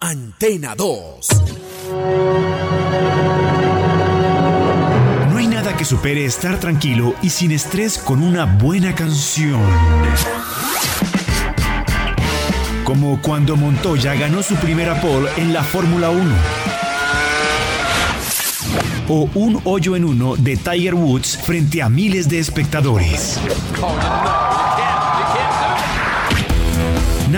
Antena 2. No hay nada que supere estar tranquilo y sin estrés con una buena canción. Como cuando Montoya ganó su primera pole en la Fórmula 1. O un hoyo en uno de Tiger Woods frente a miles de espectadores.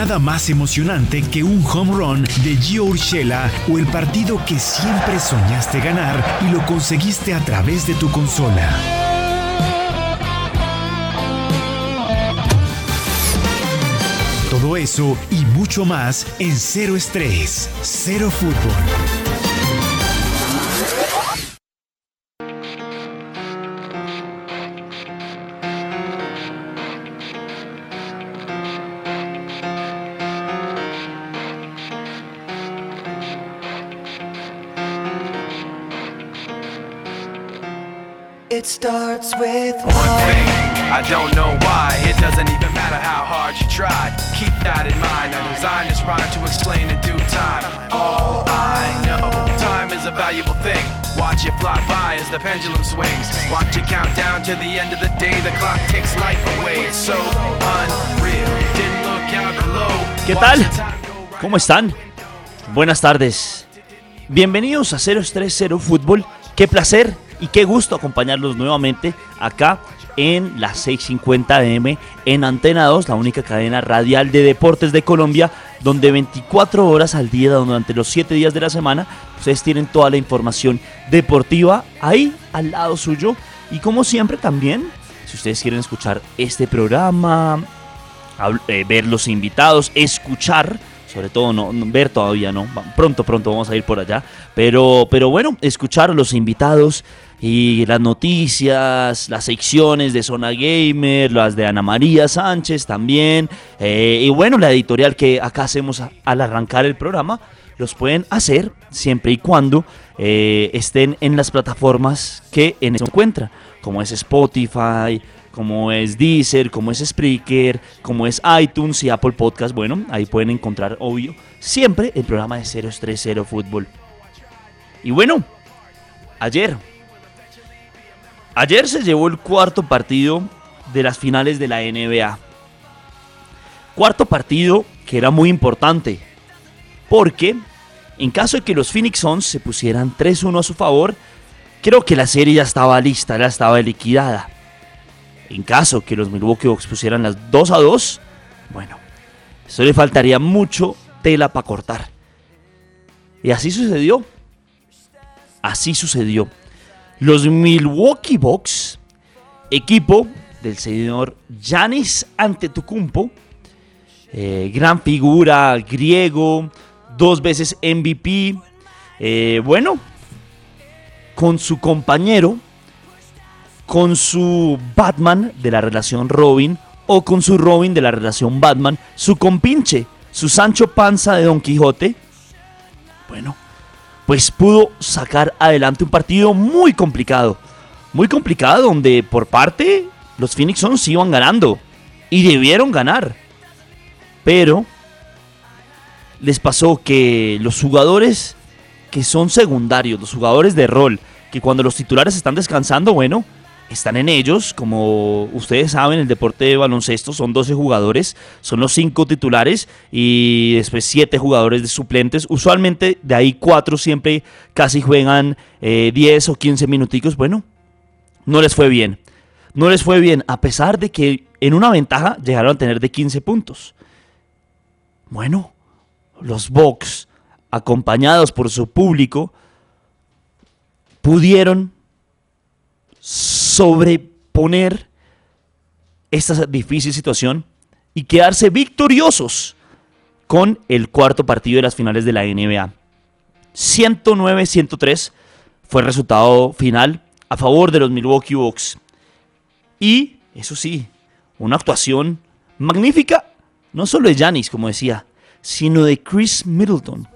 Nada más emocionante que un home run de Gio Urshela o el partido que siempre soñaste ganar y lo conseguiste a través de tu consola. Todo eso y mucho más en Cero Estrés, Cero Fútbol. I don't know why. It doesn't even matter how hard you try. Keep that in mind. I designed this rhyme to explain in due time. All I know, time is a valuable thing. Watch it fly by as the pendulum swings. Watch it count down to the end of the day. The clock takes life away. It's so unreal. Didn't look out below. ¿Qué tal? ¿Cómo están? Buenas tardes. Bienvenidos a 030 Fútbol. Qué placer y qué gusto acompañarlos nuevamente acá en las 6:50 AM en Antena 2, la única cadena radial de deportes de Colombia, donde 24 horas al día, durante los 7 días de la semana, ustedes tienen toda la información deportiva ahí al lado suyo. Y como siempre también, si ustedes quieren escuchar este programa, eh, ver los invitados, escuchar sobre todo no, ver todavía no, pronto pronto vamos a ir por allá, pero pero bueno, escuchar a los invitados y las noticias, las secciones de Zona Gamer, las de Ana María Sánchez también, eh, y bueno, la editorial que acá hacemos al arrancar el programa, los pueden hacer siempre y cuando eh, estén en las plataformas que en eso encuentran, como es Spotify, como es Deezer, como es Spreaker, como es iTunes y Apple Podcast. Bueno, ahí pueden encontrar, obvio, siempre el programa de 030 Fútbol. Y bueno, ayer Ayer se llevó el cuarto partido de las finales de la NBA. Cuarto partido que era muy importante. Porque en caso de que los Phoenix Suns se pusieran 3-1 a su favor, creo que la serie ya estaba lista, ya estaba liquidada. En caso que los Milwaukee Bucks pusieran las 2 a 2, bueno, eso le faltaría mucho tela para cortar. Y así sucedió. Así sucedió. Los Milwaukee Bucks, equipo del señor Giannis Antetokounmpo, eh, gran figura griego, dos veces MVP, eh, bueno, con su compañero, con su Batman de la relación Robin o con su Robin de la relación Batman, su compinche, su Sancho Panza de Don Quijote, bueno, pues pudo sacar adelante un partido muy complicado. Muy complicado, donde por parte los Phoenix Suns iban ganando. Y debieron ganar. Pero les pasó que los jugadores que son secundarios, los jugadores de rol, que cuando los titulares están descansando, bueno, están en ellos. Como ustedes saben, el deporte de baloncesto son 12 jugadores, son los 5 titulares y después 7 jugadores de suplentes. Usualmente de ahí 4 siempre casi juegan 10 eh, o 15 minuticos. Bueno, no les fue bien. No les fue bien, a pesar de que en una ventaja llegaron a tener de 15 puntos. Bueno, los Bucks, acompañados por su público, pudieron sobreponer esta difícil situación y quedarse victoriosos con el cuarto partido de las finales de la NBA. 109-103 fue el resultado final a favor de los Milwaukee Bucks. Y, eso sí, una actuación magnífica, no solo de Giannis, como decía, sino de Chris Middleton.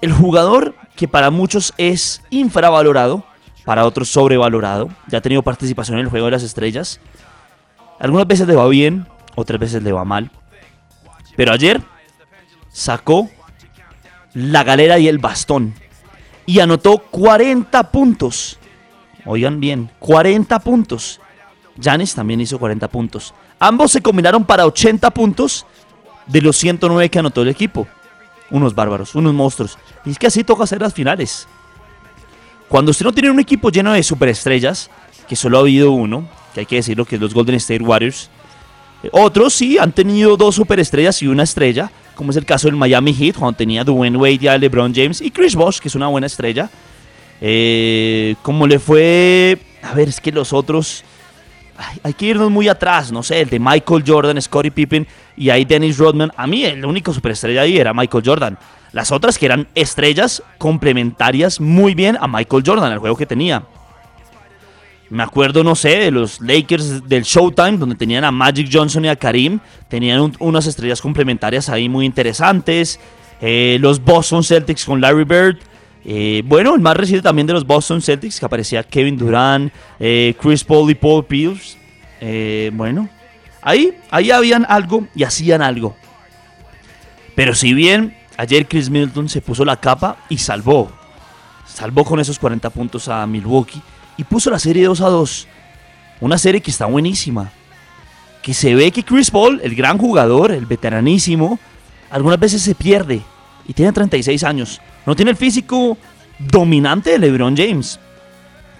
El jugador que para muchos es infravalorado, para otros sobrevalorado. Ya ha tenido participación en el juego de las estrellas. Algunas veces le va bien, otras veces le va mal. Pero ayer sacó la galera y el bastón. Y anotó 40 puntos. Oigan bien, 40 puntos. Janis también hizo 40 puntos. Ambos se combinaron para 80 puntos de los 109 que anotó el equipo. Unos bárbaros, unos monstruos. Y es que así toca hacer las finales. Cuando usted no tiene un equipo lleno de superestrellas, que solo ha habido uno, que hay que decirlo que es los Golden State Warriors, eh, otros sí han tenido dos superestrellas y una estrella, como es el caso del Miami Heat, cuando tenía Dwayne Wade LeBron James, y Chris Bosh, que es una buena estrella. Eh, como le fue. A ver, es que los otros. hay que irnos muy atrás, no sé, el de Michael Jordan, Scottie Pippen y ahí Dennis Rodman. A mí, el único superestrella ahí era Michael Jordan. Las otras que eran estrellas complementarias muy bien a Michael Jordan, el juego que tenía. Me acuerdo, no sé, de los Lakers del Showtime, donde tenían a Magic Johnson y a Karim. Tenían unas estrellas complementarias ahí muy interesantes. Eh, los Boston Celtics con Larry Bird. Eh, bueno, el más reciente también de los Boston Celtics, que aparecía Kevin Durant, eh, Chris Paul y Paul Pierce. bueno, ahí, ahí habían algo y hacían algo. Pero si bien ayer Chris Middleton se puso la capa y salvó, salvó con esos 40 puntos a Milwaukee y puso la serie 2 a 2. Una serie que está buenísima. Que se ve que Chris Paul, el gran jugador, el veteranísimo, algunas veces se pierde. Y tiene 36 años. No tiene el físico dominante de LeBron James.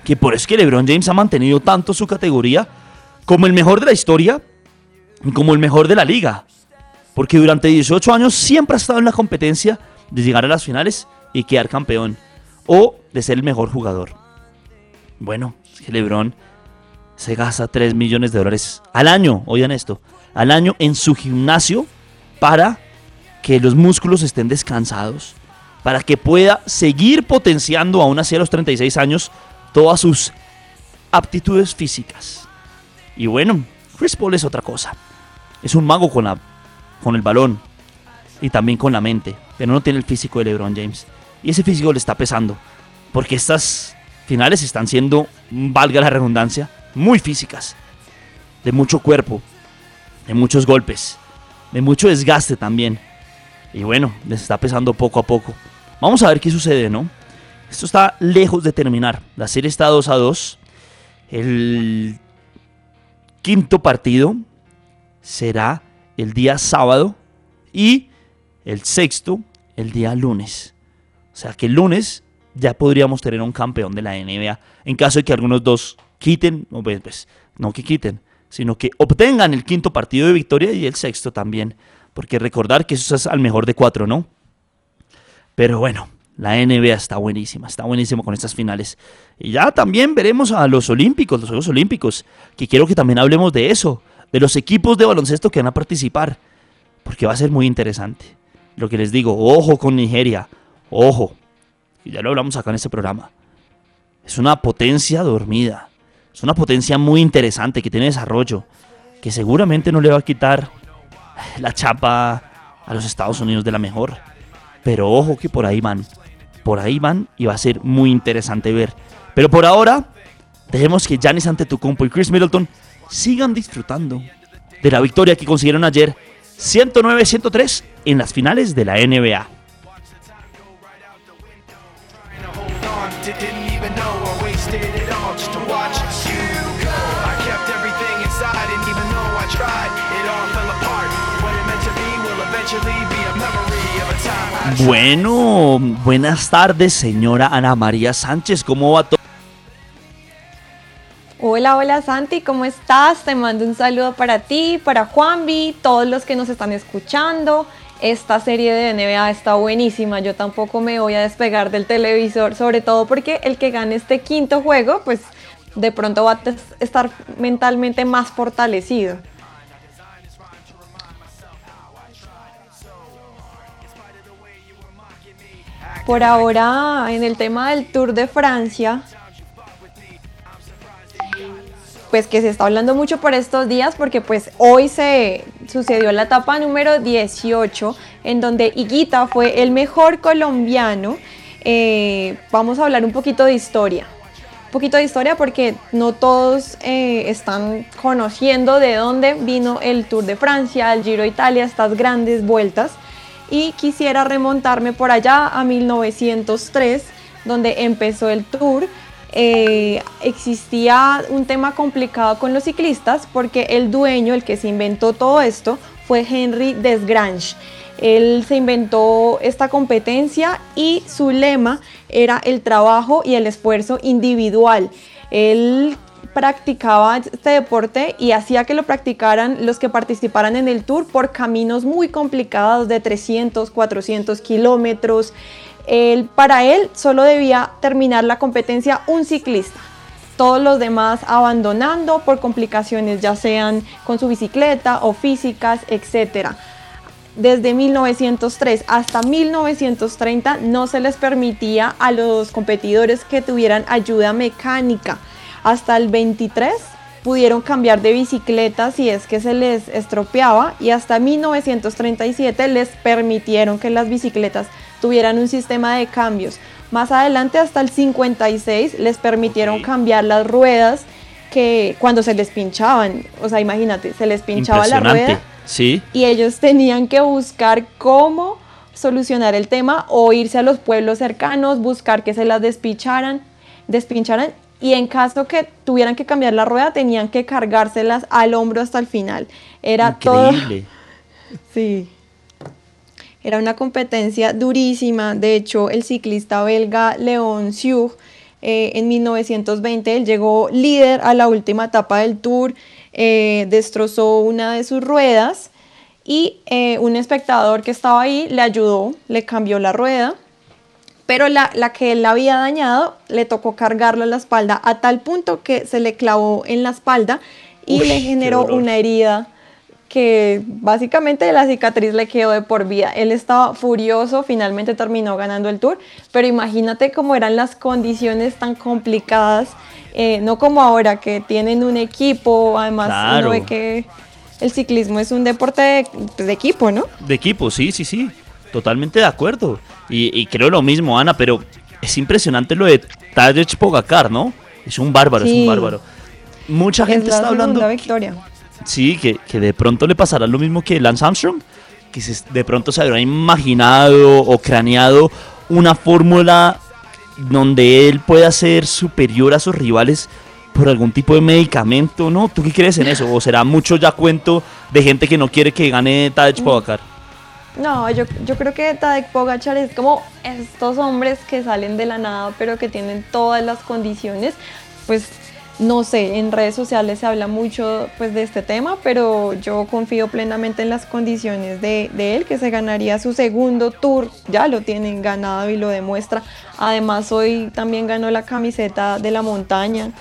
Que por eso que LeBron James ha mantenido tanto su categoría como el mejor de la historia y como el mejor de la liga. Porque durante 18 años siempre ha estado en la competencia de llegar a las finales y quedar campeón. O de ser el mejor jugador. Bueno, LeBron se gasta 3 millones de dólares al año, oigan esto, al año en su gimnasio para que los músculos estén descansados, para que pueda seguir potenciando aún así a los 36 años todas sus aptitudes físicas. Y bueno, Chris Paul es otra cosa. Es un mago con, la, con el balón y también con la mente, pero no tiene el físico de LeBron James. Y ese físico le está pesando, porque estas finales están siendo, valga la redundancia, muy físicas. De mucho cuerpo, de muchos golpes, de mucho desgaste también. Y bueno, les está pesando poco a poco. Vamos a ver qué sucede, ¿no? Esto está lejos de terminar. La serie está 2 a 2. El quinto partido será el día sábado y el sexto el día lunes. O sea que el lunes ya podríamos tener un campeón de la NBA. En caso de que algunos dos quiten, no, pues, pues, no que quiten, sino que obtengan el quinto partido de victoria y el sexto también. Porque recordar que eso es al mejor de cuatro, ¿no? Pero bueno, la NBA está buenísima, está buenísima con estas finales. Y ya también veremos a los Olímpicos, los Juegos Olímpicos, que quiero que también hablemos de eso, de los equipos de baloncesto que van a participar, porque va a ser muy interesante. Lo que les digo, ojo con Nigeria, ojo, y ya lo hablamos acá en este programa. Es una potencia dormida. Es una potencia muy interesante que tiene desarrollo. Que seguramente no le va a quitar la chapa a los Estados Unidos de la mejor. Pero ojo que por ahí van. Por ahí van y va a ser muy interesante ver. Pero por ahora, dejemos que Giannis Antetokounmpo y Chris Middleton sigan disfrutando de la victoria que consiguieron ayer 109-103 en las finales de la NBA. Bueno, buenas tardes, señora Ana María Sánchez. ¿Cómo va todo? Hola, hola Santi, ¿cómo estás? Te mando un saludo para ti, para Juanvi, todos los que nos están escuchando. Esta serie de NBA está buenísima, yo tampoco me voy a despegar del televisor, sobre todo porque el que gane este quinto juego, pues de pronto va a estar mentalmente más fortalecido. Por ahora, en el tema del Tour de Francia, pues que se está hablando mucho por estos días porque pues hoy se sucedió la etapa número 18 en donde Higuita fue el mejor colombiano. Eh, vamos a hablar un poquito de historia. Un poquito de historia porque no todos eh, están conociendo de dónde vino el Tour de Francia, el Giro Italia, estas grandes vueltas. y quisiera remontarme por allá a 1903, donde empezó el tour. Eh, existía un tema complicado con los ciclistas porque el dueño, el que se inventó todo esto, fue Henry Desgrange. Él se inventó esta competencia y su lema era el trabajo y el esfuerzo individual. Él practicaba este deporte y hacía que lo practicaran los que participaran en el tour por caminos muy complicados de 300, 400 kilómetros. Para él solo debía terminar la competencia un ciclista. Todos los demás abandonando por complicaciones ya sean con su bicicleta o físicas, etc. Desde 1903 hasta 1930 no se les permitía a los competidores que tuvieran ayuda mecánica hasta el 23 pudieron cambiar de bicicleta si es que se les estropeaba y hasta 1937 les permitieron que las bicicletas tuvieran un sistema de cambios. Más adelante hasta el 56 les permitieron cambiar las ruedas que cuando se les pinchaban, o sea, imagínate, se les pinchaba la rueda sí. y ellos tenían que buscar cómo solucionar el tema o irse a los pueblos cercanos, buscar que se las despincharan, despincharan y en caso que tuvieran que cambiar la rueda tenían que cargárselas al hombro hasta el final. Era Increíble. todo. Sí. Era una competencia durísima. De hecho, el ciclista belga Leon Siug eh, en 1920 él llegó líder a la última etapa del Tour, eh, destrozó una de sus ruedas y eh, un espectador que estaba ahí le ayudó, le cambió la rueda pero la, que él había dañado le tocó cargarlo a la espalda a tal punto que se le clavó en la espalda y le generó una herida que básicamente la cicatriz le quedó de por vida. Él estaba furioso, finalmente terminó ganando el tour, pero imagínate cómo eran las condiciones tan complicadas, eh, no como ahora que tienen un equipo, además uno ve que el ciclismo es un deporte de, de equipo, ¿no? De equipo, sí, sí, sí. Totalmente de acuerdo. Y, creo lo mismo, Ana, pero es impresionante lo de Tadej Pogacar, ¿no? Es un bárbaro, es un bárbaro. Mucha gente está hablando. victoria. Sí, que, de pronto le pasará lo mismo que Lance Armstrong, que de pronto se habrá imaginado o craneado una fórmula donde él pueda ser superior a sus rivales por algún tipo de medicamento, ¿no? ¿Tú qué crees en eso? ¿O será mucho ya cuento de gente que no quiere que gane Tadej mm. Pogacar? No, yo, yo creo que Tadek Pogachar es como estos hombres que salen de la nada, pero que tienen todas las condiciones. Pues no sé, en redes sociales se habla mucho pues, de este tema, pero yo confío plenamente en las condiciones de, él, que se ganaría su segundo tour, ya lo tienen ganado y lo demuestra. Además, hoy también ganó la camiseta de la montaña.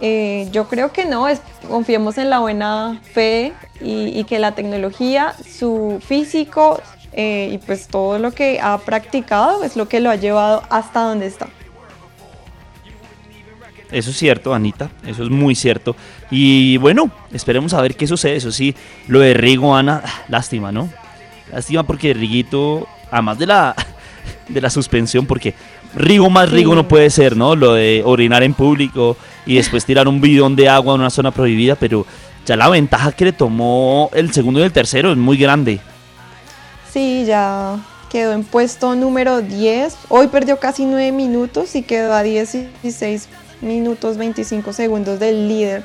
Eh, yo creo que no, es, confiemos en la buena fe y, que la tecnología, su físico eh, y pues todo lo que ha practicado es lo que lo ha llevado hasta donde está. Eso es cierto, Anita, eso es muy cierto. Y bueno, esperemos a ver qué sucede. Eso sí, lo de Rigo, Ana, lástima, ¿no? Lástima porque Riguito, además de la, de la suspensión, porque Rigo más Rigo no puede ser, ¿no? Lo de orinar en público y después tirar un bidón de agua en una zona prohibida, pero ya la ventaja que le tomó el segundo y el tercero es muy grande. Sí, ya quedó en puesto número 10. Hoy perdió casi 9 minutos y quedó a 16 minutos 25 segundos del líder.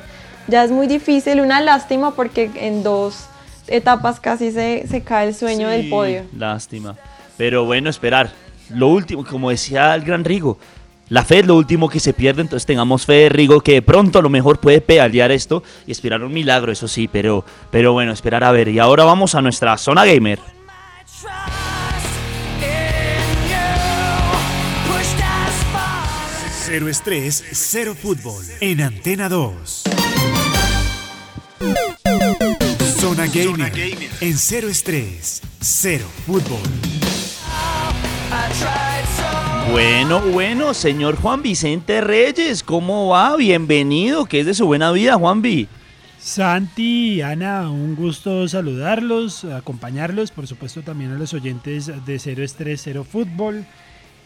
Ya es muy difícil, una lástima porque en dos etapas casi se, se cae el sueño del podio. Lástima. Pero bueno, esperar. Lo último, como decía el gran Rigo, la fe es lo último que se pierde, entonces tengamos fe de Rigo que de pronto a lo mejor puede pedalear esto y esperar un milagro, eso sí, pero, pero bueno, esperar a ver. Y ahora vamos a nuestra zona gamer. Cero estrés, cero fútbol. En Antena 2. Zona Gamer. En cero estrés, cero fútbol. Bueno, bueno, señor Juan Vicente Reyes, ¿cómo va? Bienvenido, ¿qué es de su buena vida, Juanvi? Santi, Ana, un gusto saludarlos, acompañarlos, por supuesto también a los oyentes de Cero Estrés, Cero Fútbol.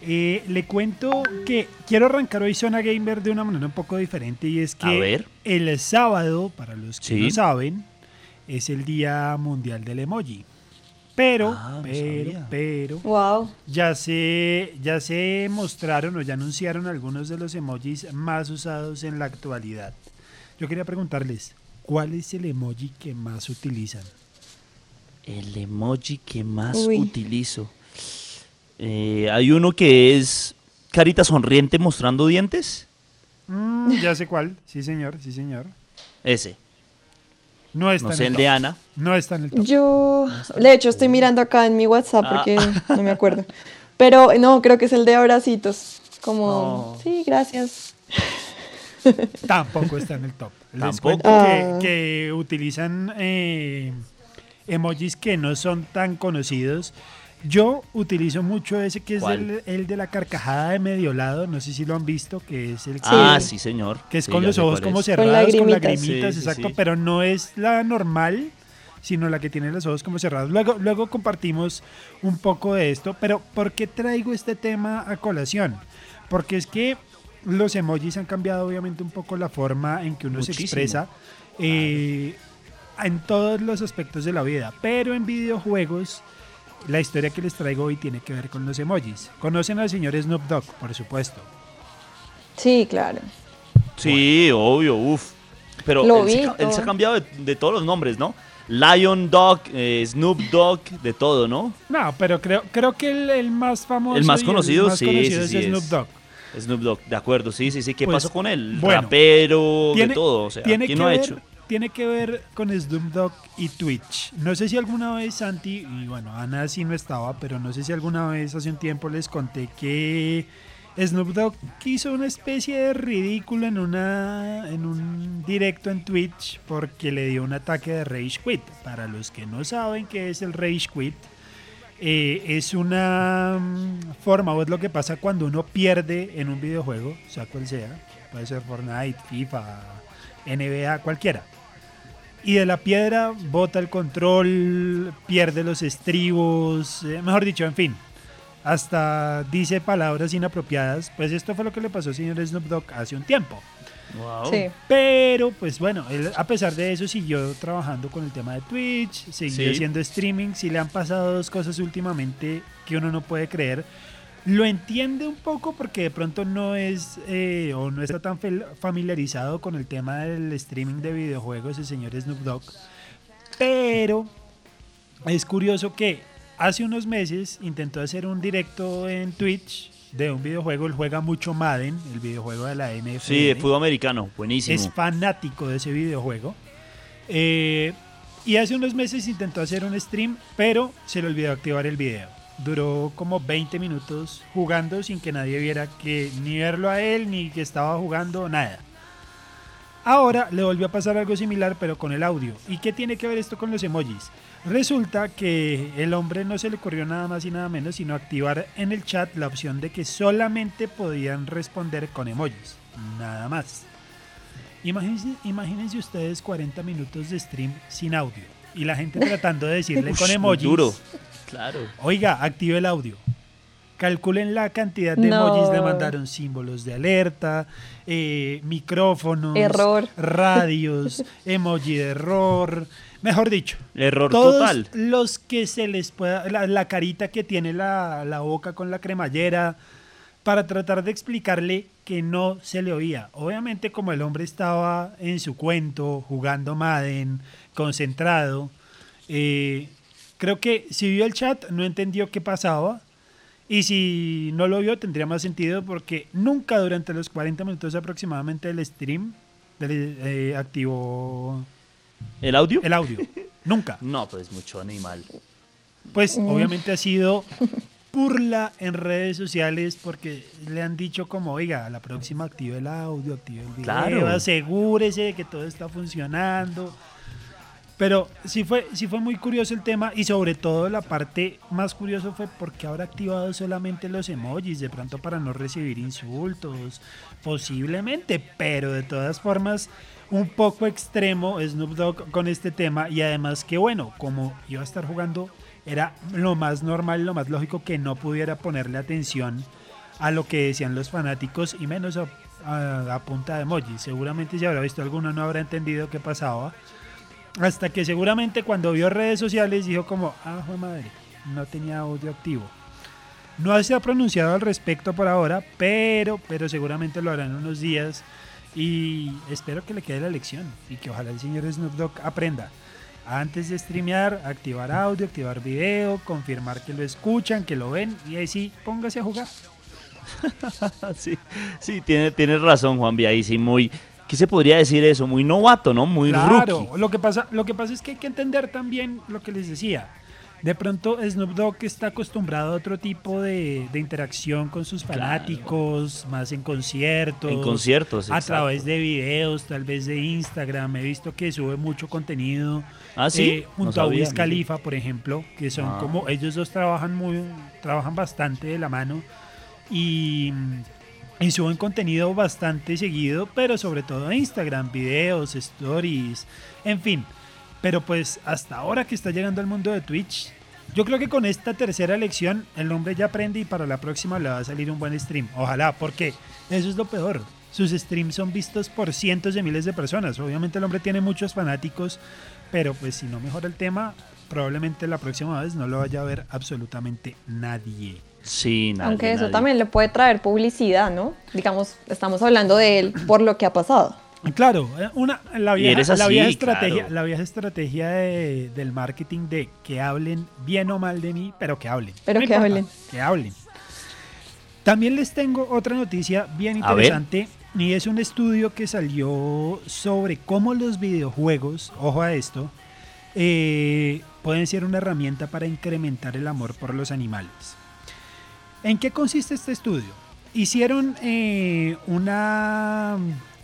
Eh, le cuento que quiero arrancar hoy Zona Gamer de una manera un poco diferente y es que el sábado, para los que no saben, es el Día Mundial del Emoji. Pero, Ah, pero, sabía. pero, Wow. ya se, ya se mostraron o ya anunciaron algunos de los emojis más usados en la actualidad. Yo quería preguntarles, ¿cuál es el emoji que más utilizan? El emoji que más Uy. utilizo. Eh, hay uno que es carita sonriente mostrando dientes. Mm, ya sé cuál, sí señor, sí señor. Ese. No está No en sé, el el de top. Ana. No está en el top. Yo, de hecho, estoy mirando acá en mi WhatsApp Ah. porque no me acuerdo. Pero no, creo que es el de abracitos. Como, No. sí, gracias. Tampoco está en el top. Les Tampoco. Ah. que, que utilizan eh, emojis que no son tan conocidos. Yo utilizo mucho ese que es el, el de la carcajada de medio lado, no sé si lo han visto, que es el que, Ah, sí, señor. que es Sí, con los ojos como cerrados, con lagrimitas. lagrimitas, Sí, sí, exacto, sí. pero no es la normal, sino la que tiene los ojos como cerrados. Luego, luego compartimos un poco de esto, pero ¿por qué traigo este tema a colación? Porque es que los emojis han cambiado obviamente un poco la forma en que uno se expresa eh, en todos los aspectos de la vida, pero en videojuegos la historia que les traigo hoy tiene que ver con los emojis. Conocen al señor Snoop Dogg, por supuesto. Sí, claro. Sí, obvio, uff. Pero Lo él, se, él ha cambiado de, de todos los nombres, ¿no? Lion Dog, eh, Snoop Dogg, de todo, ¿no? No, pero creo, creo que el, el más famoso El más y conocido, más sí, conocido sí, sí, es Snoop. Dogg. Snoop Dogg, de acuerdo, sí, sí, sí. ¿Qué Pues, pasó con él? bueno, Rapero, tiene, de todo, o sea, tiene ¿quién que no ha ver, hecho? Tiene que ver con Snoop Dogg y Twitch. No sé si alguna vez Santi, y bueno, Ana sí no estaba, pero no sé si alguna vez hace un tiempo les conté que Snoop Dogg hizo una especie de ridículo en, una, en un directo en Twitch porque le dio un ataque de Rage Quit. Para los que no saben qué es el Rage Quit, eh, es una mm, forma o es lo que pasa cuando uno pierde en un videojuego, sea cual sea, puede ser Fortnite, FIFA, NBA, cualquiera. Y de la piedra bota el control, pierde los estribos, eh, mejor dicho, en fin, hasta dice palabras inapropiadas. Pues esto fue lo que le pasó al señor Snoop Dogg hace un tiempo. Wow. Sí. Pero, pues bueno, él a pesar de eso siguió trabajando con el tema de Twitch, siguió Sí. haciendo streaming. Si le han pasado dos cosas últimamente que uno no puede creer. Lo entiende un poco porque de pronto no es eh, o no está tan familiarizado con el tema del streaming de videojuegos el señor Snoop Dogg. Pero es curioso que hace unos meses intentó hacer un directo en Twitch de un videojuego. Él juega mucho Madden, el videojuego de la NFL. Sí, de fútbol americano, buenísimo. Es fanático de ese videojuego. Eh, y hace unos meses intentó hacer un stream, pero se le olvidó activar el video. Duró como 20 minutos jugando sin que nadie viera que ni verlo a él, ni que estaba jugando, nada. Ahora le volvió a pasar algo similar, pero con el audio. ¿Y qué tiene que ver esto con los emojis? Resulta que el hombre no se le ocurrió nada más y nada menos, sino activar en el chat la opción de que solamente podían responder con emojis. Nada más. Imagínense, imagínense ustedes 40 minutos de stream sin audio y la gente tratando de decirle Ush, con emojis. duro. Claro. Oiga, active el audio. Calculen la cantidad de No. emojis. Le mandaron símbolos de alerta, eh, micrófonos, Error. radios, emoji de error. Mejor dicho, Error todos total. los que se les pueda, la, la carita que tiene la, la boca con la cremallera, para tratar de explicarle que no se le oía. Obviamente como el hombre estaba en su cuento, jugando Madden, concentrado, eh, creo que si vio el chat no entendió qué pasaba. Y si no lo vio tendría más sentido porque nunca durante los 40 minutos aproximadamente del stream del- eh, activó ¿El audio? el audio. Nunca. No, pues mucho animal. Pues Mm. obviamente ha sido burla en redes sociales porque le han dicho como, oiga, a la próxima active el audio, active el video, Claro. asegúrese de que todo está funcionando. Pero sí fue, sí fue muy curioso el tema y sobre todo la parte más curiosa fue porque ahora activado solamente los emojis, de pronto para no recibir insultos, posiblemente, pero de todas formas un poco extremo Snoop Dogg con este tema y además que bueno, como iba a estar jugando, era lo más normal, lo más lógico que no pudiera ponerle atención a lo que decían los fanáticos y menos a, a- a punta de emojis. Seguramente si habrá visto alguno no habrá entendido qué pasaba. Hasta que seguramente cuando vio redes sociales dijo como, ah, madre, no tenía audio activo. No se ha pronunciado al respecto por ahora, pero, pero seguramente lo hará en unos días. Y espero que le quede la lección y que ojalá el señor Snoop aprenda. Antes de streamear, activar audio, activar video, confirmar que lo escuchan, que lo ven y ahí sí, póngase a jugar. sí, sí, tiene, razón, Juan ahí sí, muy, ¿qué se podría decir eso? Muy novato, ¿no? Muy claro, Lo que, pasa, lo que pasa es que hay que entender también lo que les decía. De pronto Snoop Dogg está acostumbrado a otro tipo de, interacción con sus fanáticos, más en conciertos. En conciertos, A través de videos, tal vez de Instagram. He visto que sube mucho contenido. Ah, sí. Eh, junto a Wiz Khalifa, por ejemplo, que son ah. como, ellos dos trabajan muy, trabajan bastante de la mano. Y y suben contenido bastante seguido, pero sobre todo Instagram, videos, stories, en fin. Pero pues hasta ahora que está llegando al mundo de Twitch, yo creo que con esta tercera lección el hombre ya aprende y para la próxima le va a salir un buen stream. Ojalá, porque eso es lo peor. Sus streams son vistos por cientos de miles de personas. Obviamente el hombre tiene muchos fanáticos, pero pues si no mejora el tema, probablemente la próxima vez no lo vaya a ver absolutamente nadie. Sí, nadie, Aunque eso también le puede traer publicidad, ¿no? Digamos, estamos hablando de él por lo que ha pasado. Claro, eh, una, la, vieja, la vieja estrategia, la vieja estrategia del marketing de que hablen bien o mal de mí, pero que hablen. Pero que hablen. Que hablen. También les tengo otra noticia bien interesante y es un estudio que salió sobre cómo los videojuegos, ojo a esto, eh, pueden ser una herramienta para incrementar el amor por los animales. ¿En qué consiste este estudio? Hicieron eh, una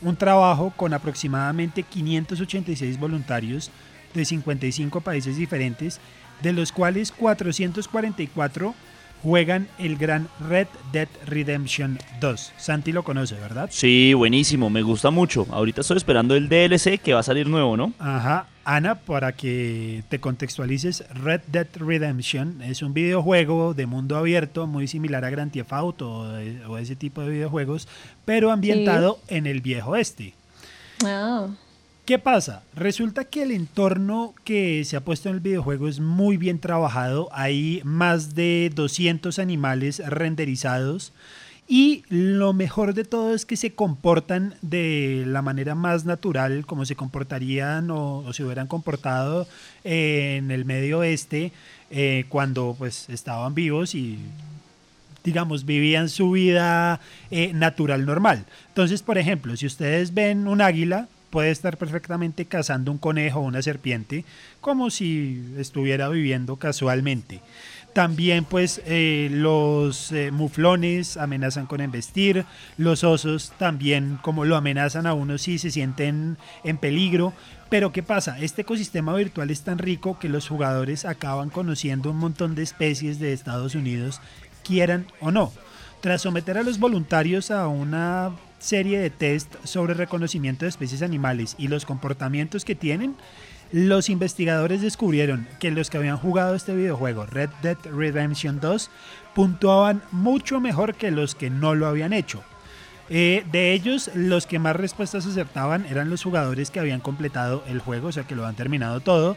un trabajo con aproximadamente 586 voluntarios de 55 países diferentes, de los cuales 444 juegan el gran Red Dead Redemption 2. Santi lo conoce, ¿verdad? Sí, buenísimo, me gusta mucho. Ahorita estoy esperando el DLC que va a salir nuevo, ¿no? Ajá. Ana, para que te contextualices, Red Dead Redemption es un videojuego de mundo abierto muy similar a Grand Theft Auto o, ese tipo de videojuegos, pero ambientado en el viejo este. Ah. ¿Qué pasa? Resulta que el entorno que se ha puesto en el videojuego es muy bien trabajado. Hay más de 200 animales renderizados. Y lo mejor de todo es que se comportan de la manera más natural, como se comportarían o, se hubieran comportado en el medio oeste eh, cuando pues estaban vivos y digamos, vivían su vida eh, natural normal. Entonces, por ejemplo, si ustedes ven un águila, puede estar perfectamente cazando un conejo o una serpiente como si estuviera viviendo casualmente. También pues eh, los eh, muflones amenazan con embestir, los osos también como lo amenazan a uno si se sienten en peligro. Pero ¿qué pasa? Este ecosistema virtual es tan rico que los jugadores acaban conociendo un montón de especies de Estados Unidos, quieran o no. Tras someter a los voluntarios a una serie de test sobre reconocimiento de especies animales y los comportamientos que tienen, los investigadores descubrieron que los que habían jugado este videojuego, Red Dead Redemption 2, puntuaban mucho mejor que los que no lo habían hecho. Eh, de ellos, los que más respuestas acertaban eran los jugadores que habían completado el juego, o sea que lo han terminado todo,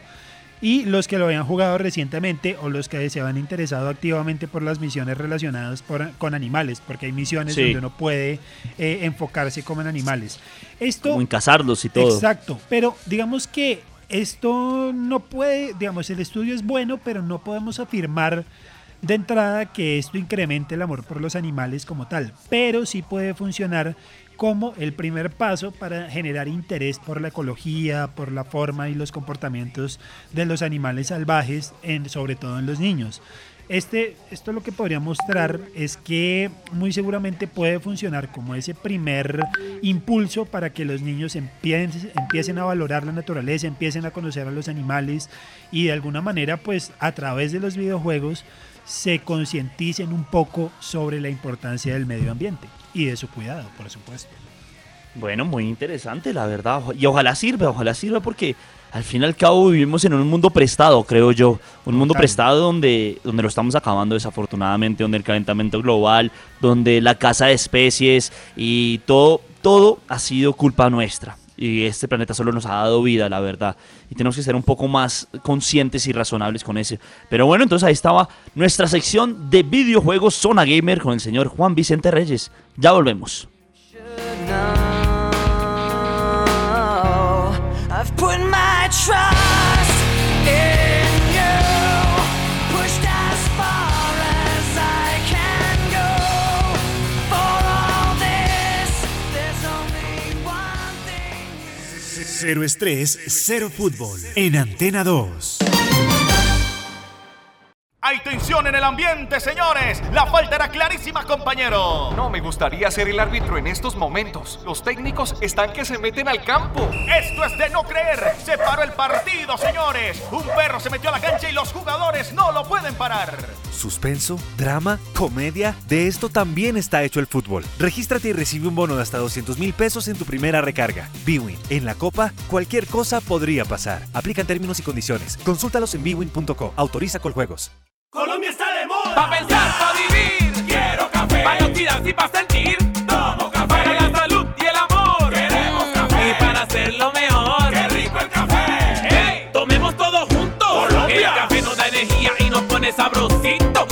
y los que lo habían jugado recientemente o los que se habían interesado activamente por las misiones relacionadas con animales, porque hay misiones donde uno puede eh, enfocarse como en animales. Esto, como en cazarlos y todo. Exacto, pero digamos que esto no puede, digamos, el estudio es bueno, pero no podemos afirmar de entrada que esto incremente el amor por los animales como tal, pero sí puede funcionar como el primer paso para generar interés por la ecología, por la forma y los comportamientos de los animales salvajes, sobre todo en los niños. Este, esto lo que podría mostrar es que muy seguramente puede funcionar como ese primer impulso para que los niños empiecen, empiecen a valorar la naturaleza, empiecen a conocer a los animales y de alguna manera pues a través de los videojuegos se concienticen un poco sobre la importancia del medio ambiente y de su cuidado, por supuesto. Bueno, muy interesante, la verdad. Y ojalá sirva, ojalá sirva porque al fin y al cabo vivimos en un mundo prestado, creo yo. Un mundo prestado donde, donde lo estamos acabando desafortunadamente, donde el calentamiento global, donde la caza de especies y todo, todo ha sido culpa nuestra. y este planeta solo nos ha dado vida, la verdad. Y tenemos que ser un poco más conscientes y razonables con eso. Pero bueno, entonces ahí estaba nuestra sección de videojuegos Zona Gamer con el señor Juan Vicente Reyes. Ya volvemos. Cero estrés, cero fútbol. En Antena 2. Hay tensión en el ambiente, señores. La falta era clarísima, compañero. No me gustaría ser el árbitro en estos momentos. Los técnicos están que se meten al campo. Esto es de no creer. Se paró el partido, señores. Un perro se metió a la cancha y los jugadores no lo pueden parar. Suspenso, drama, comedia, de esto también está hecho el fútbol. Regístrate y recibe un bono de hasta 200 mil pesos en tu primera recarga. Bwin, en la Copa, cualquier cosa podría pasar. Aplican términos y condiciones. Consúltalos en bwin.co. Autoriza con juegos. Colombia está de moda. Pa' pensar, pa' vivir. Quiero café. Pa' noticias y pa' sentir. Tomo café. Para la salud y el amor. Queremos café. Y para hacerlo mejor. ¡Qué rico el café! ¡Hey! Tomemos todos juntos. Colombia. El café nos da energía y nos pone sabrosito.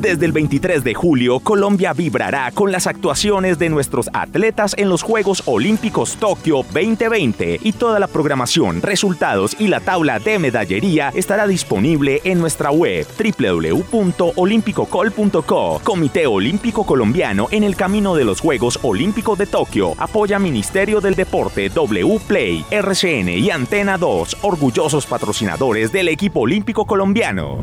Desde el 23 de julio, Colombia vibrará con las actuaciones de nuestros atletas en los Juegos Olímpicos Tokio 2020 y toda la programación, resultados y la tabla de medallería estará disponible en nuestra web www.olimpicocol.co. Comité Olímpico Colombiano en el camino de los Juegos Olímpicos de Tokio. Apoya Ministerio del Deporte, W Play, RCN y Antena 2, orgullosos patrocinadores del equipo olímpico colombiano.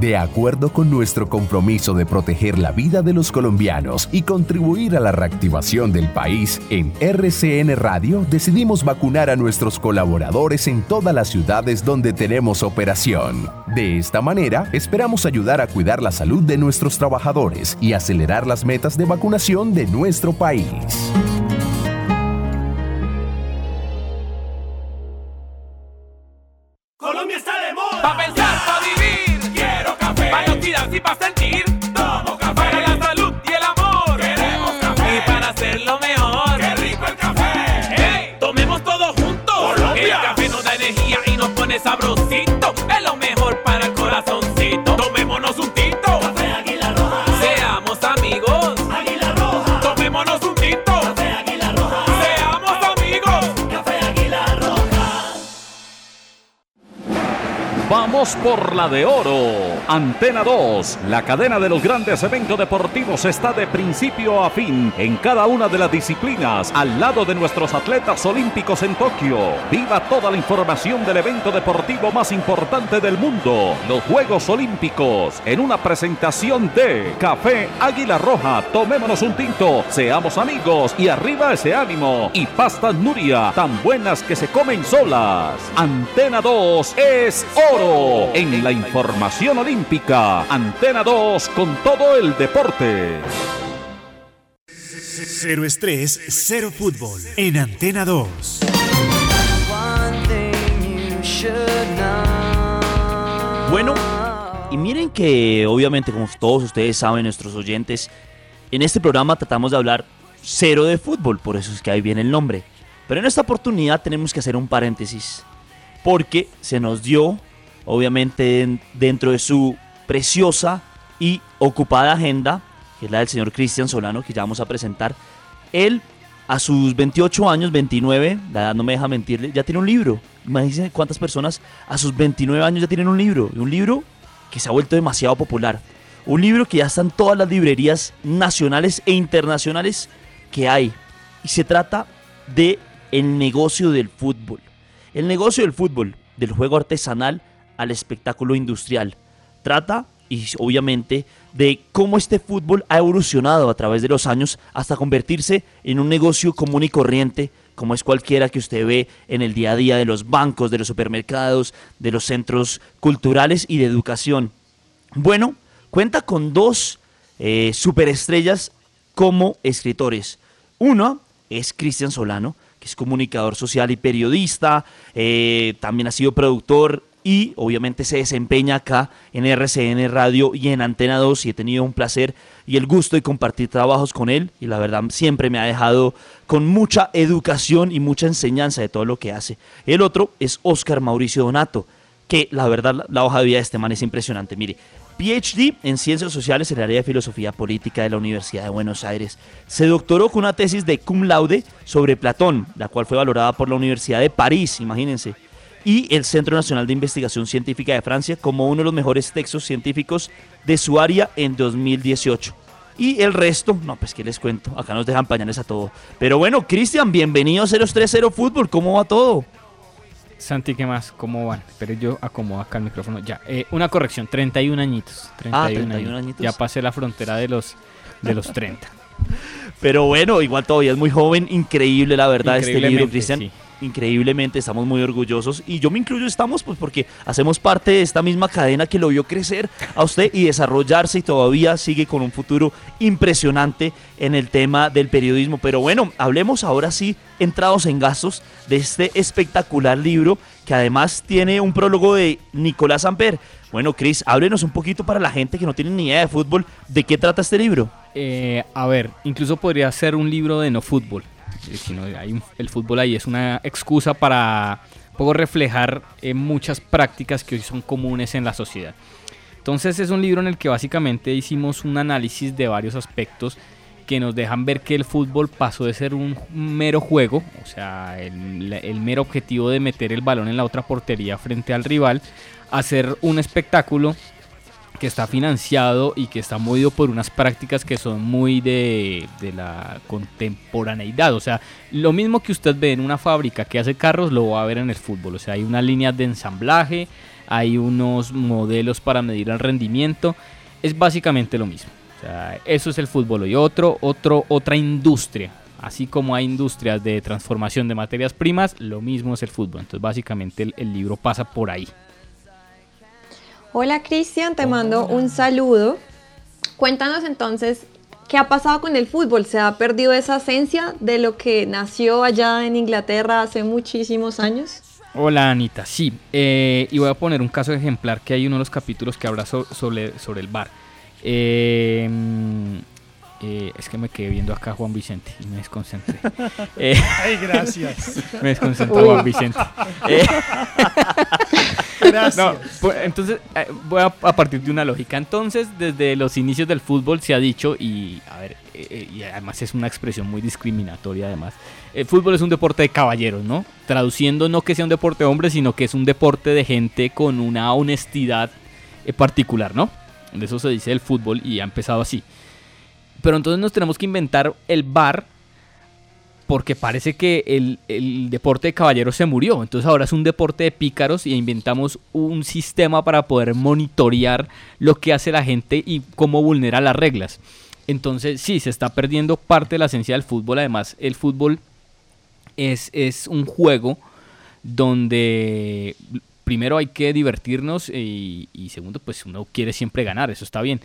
De acuerdo con nuestro compromiso de proteger la vida de los colombianos y contribuir a la reactivación del país, en RCN Radio decidimos vacunar a nuestros colaboradores en todas las ciudades donde tenemos operación. De esta manera, esperamos ayudar a cuidar la salud de nuestros trabajadores y acelerar las metas de vacunación de nuestro país. Vamos por la de oro. Antena 2, la cadena de los grandes eventos deportivos está de principio a fin en cada una de las disciplinas al lado de nuestros atletas olímpicos en Tokio. Viva toda la información del evento deportivo más importante del mundo, los Juegos Olímpicos, en una presentación de Café Águila Roja. Tomémonos un tinto, seamos amigos y arriba ese ánimo. Y pastas Nuria, tan buenas que se comen solas. Antena 2 es oro en la información olímpica. Antena 2 con todo el deporte. Cero estrés, cero fútbol. En Antena 2. One thing you should know. Bueno, y miren que obviamente como todos ustedes saben, nuestros oyentes, en este programa tratamos de hablar cero de fútbol, por eso es que ahí viene el nombre. Pero en esta oportunidad tenemos que hacer un paréntesis, porque se nos dio, obviamente en- dentro de su preciosa y ocupada agenda, que es la del señor Cristian Solano, que ya vamos a presentar, él a sus 28 años, 29, la edad no me deja mentirle, ya tiene un libro. Imagínense cuántas personas a sus 29 años ya tienen un libro. Un libro que se ha vuelto demasiado popular. Un libro que ya está en todas las librerías nacionales e internacionales que hay. Y se trata de el negocio del fútbol. El negocio del fútbol, del juego artesanal al espectáculo industrial. Trata, y obviamente, de cómo este fútbol ha evolucionado a través de los años hasta convertirse en un negocio común y corriente, como es cualquiera que usted ve en el día a día de los bancos, de los supermercados, de los centros culturales y de educación. Bueno, cuenta con dos eh, superestrellas como escritores. Uno es Cristian Solano, que es comunicador social y periodista, eh, también ha sido productor y obviamente se desempeña acá en RCN Radio y en Antena 2 y he tenido un placer y el gusto de compartir trabajos con él y la verdad siempre me ha dejado con mucha educación y mucha enseñanza de todo lo que hace. El otro es Oscar Mauricio Donato, que la verdad la, hoja de vida de este man es impresionante. Mire, PhD en Ciencias Sociales en el área de Filosofía Política de la Universidad de Buenos Aires. Se doctoró con una tesis de cum laude sobre Platón, la cual fue valorada por la Universidad de París, imagínense, y el Centro Nacional de Investigación Científica de Francia como uno de los mejores textos científicos de su área en 2018. Y el resto, no, pues qué les cuento, acá nos dejan pañales a todo. Pero bueno, Cristian, bienvenido a 030 Fútbol, ¿cómo va todo? Santi, ¿qué más? ¿Cómo van? Pero yo acomodo acá el micrófono. Ya, eh, una corrección, 31 añitos. 31, Ah, 31 añitos. Ya pasé la frontera de los, de los 30. Pero bueno, igual todavía es muy joven, increíble la verdad este libro, Cristian. sí. Increíblemente, estamos muy orgullosos y yo me incluyo, estamos pues porque hacemos parte de esta misma cadena que lo vio crecer a usted y desarrollarse y todavía sigue con un futuro impresionante en el tema del periodismo. Pero bueno, hablemos ahora sí, entrados en gastos, de este espectacular libro que además tiene un prólogo de Nicolás Amper. Bueno, Cris, háblenos un poquito para la gente que no tiene ni idea de fútbol, ¿de qué trata este libro? Eh, a ver, incluso podría ser un libro de no fútbol. El fútbol ahí es una excusa para poco reflejar eh, muchas prácticas que hoy son comunes en la sociedad. Entonces es un libro en el que básicamente hicimos un análisis de varios aspectos que nos dejan ver que el fútbol pasó de ser un mero juego, o sea, el, el mero objetivo de meter el balón en la otra portería frente al rival, a ser un espectáculo que está financiado y que está movido por unas prácticas que son muy de, de la contemporaneidad. O sea, lo mismo que usted ve en una fábrica que hace carros, lo va a ver en el fútbol. O sea, hay unas líneas de ensamblaje, hay unos modelos para medir el rendimiento. Es básicamente lo mismo. Eso es el fútbol. Y otro, otro, otra industria. Así como hay industrias de transformación de materias primas, lo mismo es el fútbol. Entonces, básicamente el libro pasa por ahí. Hola Cristian, te mando un saludo. Cuéntanos entonces, ¿qué ha pasado con el fútbol? ¿Se ha perdido esa esencia de lo que nació allá en Inglaterra hace muchísimos años? Hola Anita, sí, eh, y voy a poner un caso ejemplar que hay uno de los capítulos que habla so- sobre, sobre el bar. Eh, eh, es que me quedé viendo acá a Juan Vicente y me desconcentré. Eh, Ay, gracias. Me desconcentró. Juan Vicente. Eh, Gracias. no, pues, entonces, eh, voy a, a partir de una lógica. Entonces, desde los inicios del fútbol se ha dicho, y a ver, y además es una expresión muy discriminatoria además, el fútbol es un deporte de caballeros, ¿no? Traduciendo no que sea un deporte de hombres, sino que es un deporte de gente con una honestidad eh, particular, ¿no? De eso se dice el fútbol y ha empezado así. Pero entonces nos tenemos que inventar el bar porque parece que el, el deporte de caballeros se murió. Entonces ahora es un deporte de pícaros y inventamos un sistema para poder monitorear lo que hace la gente y cómo vulnera las reglas. Entonces sí, se está perdiendo parte de la esencia del fútbol. Además, el fútbol es, es un juego donde primero hay que divertirnos y, y segundo, pues uno quiere siempre ganar, eso está bien.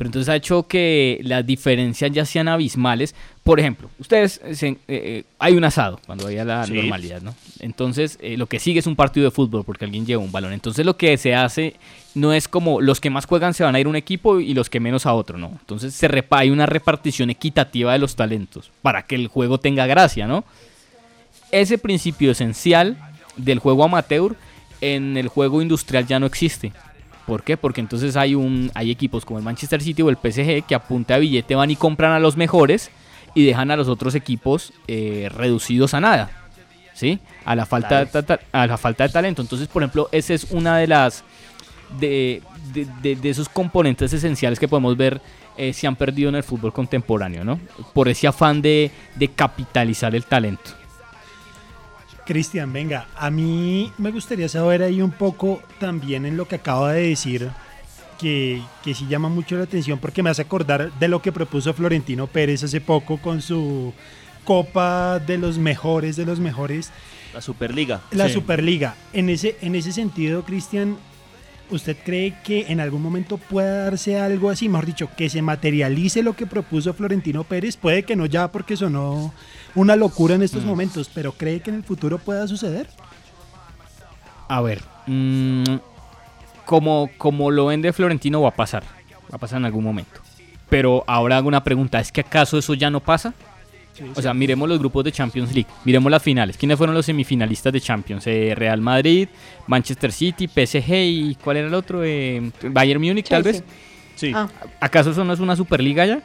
Pero entonces ha hecho que las diferencias ya sean abismales. Por ejemplo, ustedes, se- eh, eh, hay un asado cuando haya la Sí. normalidad, ¿no? Entonces, eh, lo que sigue es un partido de fútbol porque alguien lleva un balón. Entonces, lo que se hace no es como los que más juegan se van a ir a un equipo y los que menos a otro, ¿no? Entonces, se repa hay una repartición equitativa de los talentos para que el juego tenga gracia, ¿no? Ese principio esencial del juego amateur en el juego industrial ya no existe. ¿Por qué? Porque entonces hay un hay equipos como el Manchester City o el PSG que a punta de billete van y compran a los mejores y dejan a los otros equipos eh, reducidos a nada. ¿Sí? A la falta de, a la falta de talento. Entonces, por ejemplo, esa es una de las de, de- de- de esos componentes esenciales que podemos ver eh, se han perdido en el fútbol contemporáneo, ¿no? Por ese afán de, de capitalizar el talento. Cristian, venga, a mí me gustaría saber ahí un poco también en lo que acaba de decir, que, que sí llama mucho la atención porque me hace acordar de lo que propuso Florentino Pérez hace poco con su Copa de los mejores de los mejores, La Superliga. la Sí. Superliga. En ese, en ese sentido, Cristian, ¿usted cree que en algún momento pueda darse algo así? Mejor dicho, que se materialice lo que propuso Florentino Pérez. Puede que no ya porque sonó una locura en estos Mm. momentos, pero ¿cree que en el futuro pueda suceder? A ver, mm, como, como lo vende Florentino va a pasar, va a pasar en algún momento. Pero ahora hago una pregunta, ¿es que acaso eso ya no pasa? O sea, miremos los grupos de Champions League, miremos las finales. ¿Quiénes fueron los semifinalistas de Champions? Eh, Real Madrid, Manchester City, PSG y ¿cuál era el otro? Eh, Bayern Múnich tal vez. Sí. Ah. ¿Acaso eso no es una Superliga ya?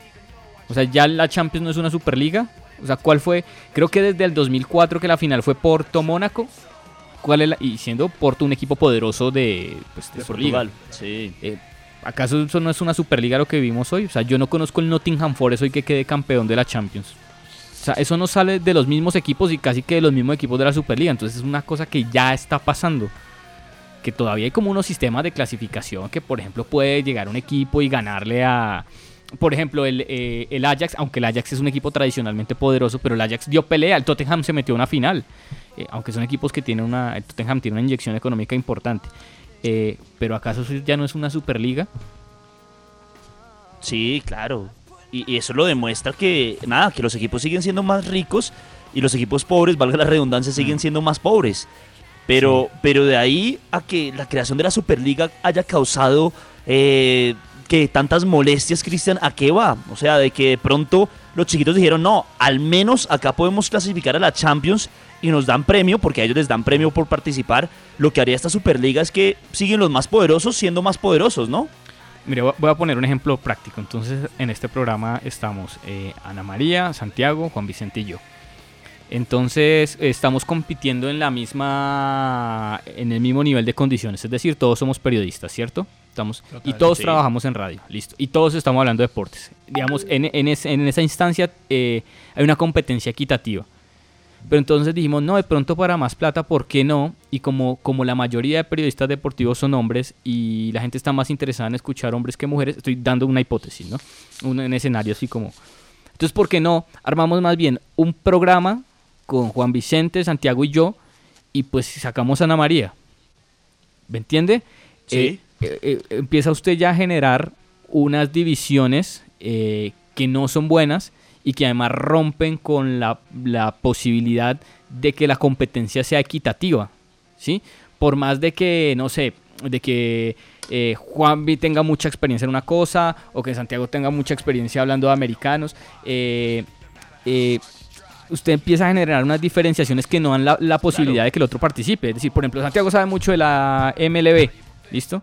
O sea, ya la Champions no es una Superliga. O sea, ¿cuál fue? Creo que desde el 2004 que la final fue Porto-Mónaco. ¿Cuál es la- y siendo Porto un equipo poderoso de, pues, de De liga. Portugal. Sí. Eh, ¿Acaso eso no es una Superliga lo que vimos hoy? O sea, yo no conozco el Nottingham Forest hoy que quede campeón de la Champions. O sea, eso no sale de los mismos equipos y casi que de los mismos equipos de la Superliga. Entonces es una cosa que ya está pasando. Que todavía hay como unos sistemas de clasificación que, por ejemplo, puede llegar un equipo y ganarle a... Por ejemplo, el, eh, el Ajax, aunque el Ajax es un equipo tradicionalmente poderoso, pero el Ajax dio pelea, el Tottenham se metió a una final. Eh, aunque son equipos que tienen una... El Tottenham tiene una inyección económica importante. Eh, pero ¿acaso eso ya no es una Superliga? Sí, claro. Y, y eso lo demuestra que, nada, que los equipos siguen siendo más ricos y los equipos pobres, valga la redundancia, siguen siendo más pobres. Pero, pero de ahí a que la creación de la Superliga haya causado eh, que tantas molestias, Cristian, ¿a qué va? O sea, de que de pronto los chiquitos dijeron, no, al menos acá podemos clasificar a la Champions y nos dan premio, porque a ellos les dan premio por participar. Lo que haría esta Superliga es que siguen los más poderosos siendo más poderosos, ¿no? Mire, voy a- poner un ejemplo práctico. Entonces, en este programa estamos eh, Ana María, Santiago, Juan Vicente y yo. Entonces, estamos compitiendo en la misma, en el mismo nivel de condiciones. Es decir, todos somos periodistas, ¿cierto? Estamos, y Total, todos sí. trabajamos en radio, listo. Y todos estamos hablando de deportes. Digamos, en, en es- en esa instancia eh, hay una competencia equitativa. Pero entonces dijimos, no, de pronto para más plata, ¿por qué no? Y como, como la mayoría de periodistas deportivos son hombres y la gente está más interesada en escuchar hombres que mujeres, estoy dando una hipótesis, ¿no? Un, un escenario así como... Entonces, ¿por qué no? Armamos más bien un programa con Juan Vicente, Santiago y yo, y pues sacamos a Ana María. ¿Me entiende? Sí. Eh, eh, eh, empieza usted ya a generar unas divisiones eh, que no son buenas y que además rompen con la, la posibilidad de que la competencia sea equitativa, ¿sí? Por más de que, no sé, de que eh, Juanvi tenga mucha experiencia en una cosa o que Santiago tenga mucha experiencia hablando de americanos, eh, eh, usted empieza a generar unas diferenciaciones que no dan la, la posibilidad de que el otro participe. Es decir, por ejemplo, Santiago sabe mucho de la MLB, ¿listo?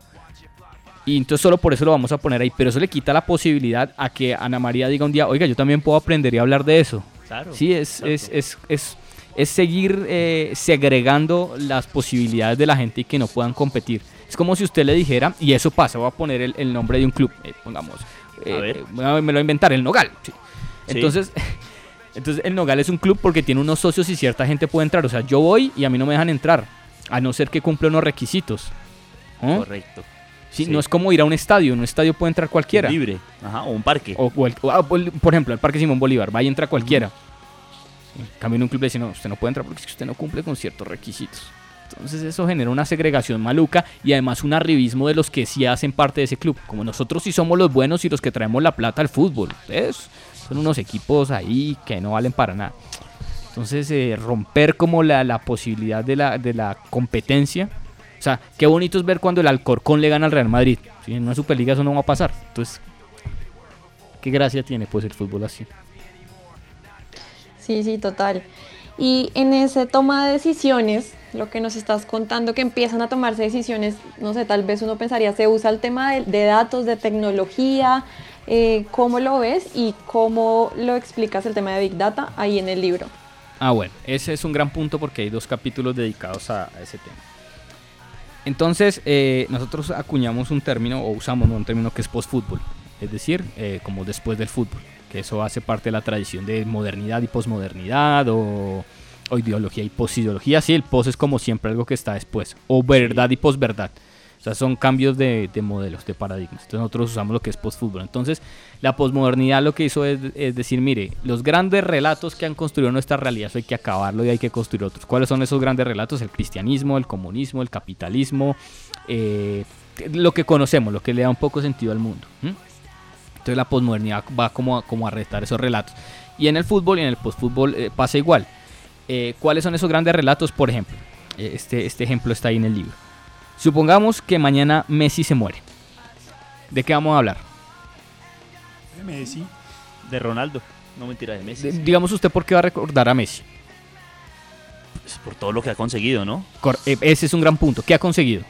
Y entonces solo por eso lo vamos a poner ahí. Pero eso le quita la posibilidad a que Ana María diga un día, oiga, yo también puedo aprender y hablar de eso. Claro, Sí, es, es, es, es, es seguir eh, segregando las posibilidades de la gente y que no puedan competir. Es como si usted le dijera, y eso pasa, voy a poner el, el nombre de un club, eh, pongamos, eh, A ver. eh, me lo voy a inventar, el Nogal. sí. Sí. Entonces, entonces el Nogal es un club porque tiene unos socios y cierta gente puede entrar. O sea, yo voy y a mí no me dejan entrar, a no ser que cumpla unos requisitos. ¿Oh? Correcto. Sí, Sí. no es como ir a un estadio, en un estadio puede entrar cualquiera. Libre. Ajá, o un parque. O, o el- o, ah, por ejemplo, el Parque Simón Bolívar, va y entra cualquiera. En cambio, en un club le dicen, no, usted no puede entrar porque usted no cumple con ciertos requisitos. Entonces eso genera una segregación maluca y además un arribismo de los que sí hacen parte de ese club. Como nosotros sí somos los buenos y los que traemos la plata al fútbol. Ustedes son unos equipos ahí que no valen para nada. Entonces eh, romper como la, la posibilidad de la, de la competencia. O sea, qué bonito es ver cuando el Alcorcón le gana al Real Madrid. ¿sí? En una Superliga eso no va a pasar. Entonces, ¿qué gracia tiene pues el fútbol así? Sí, sí, total. Y en ese toma de decisiones, lo que nos estás contando, que empiezan a tomarse decisiones, no sé, tal vez uno pensaría, se usa el tema de, de datos, de tecnología, eh, ¿cómo lo ves y cómo lo explicas el tema de Big Data ahí en el libro? Ah, bueno, ese es un gran punto porque hay dos capítulos dedicados a, a ese tema. Entonces, eh, nosotros acuñamos un término, o usamos un término que es post-fútbol, es decir, eh, como después del fútbol, que eso hace parte de la tradición de modernidad y posmodernidad, o, o ideología y posideología. Sí, el post es como siempre algo que está después, o verdad y posverdad. O sea, son cambios de, de modelos, de paradigmas. Entonces nosotros usamos lo que es post-fútbol. Entonces, la posmodernidad lo que hizo es, es decir, mire, los grandes relatos que han construido nuestra realidad, eso hay que acabarlo y hay que construir otros. ¿Cuáles son esos grandes relatos? El cristianismo, el comunismo, el capitalismo, eh, lo que conocemos, lo que le da un poco sentido al mundo. ¿m? Entonces la posmodernidad va como a, como a retar esos relatos. Y en el fútbol y en el postfútbol eh, pasa igual. Eh, ¿Cuáles son esos grandes relatos? Por ejemplo, eh, este, este ejemplo está ahí en el libro. Supongamos que mañana Messi se muere. ¿De qué vamos a hablar? Messi. De Ronaldo. No mentira, de Messi. De- digamos usted por qué va a recordar a Messi. Pues por todo lo que ha conseguido, ¿no? Cor- eh, ese es un gran punto. ¿Qué ha conseguido?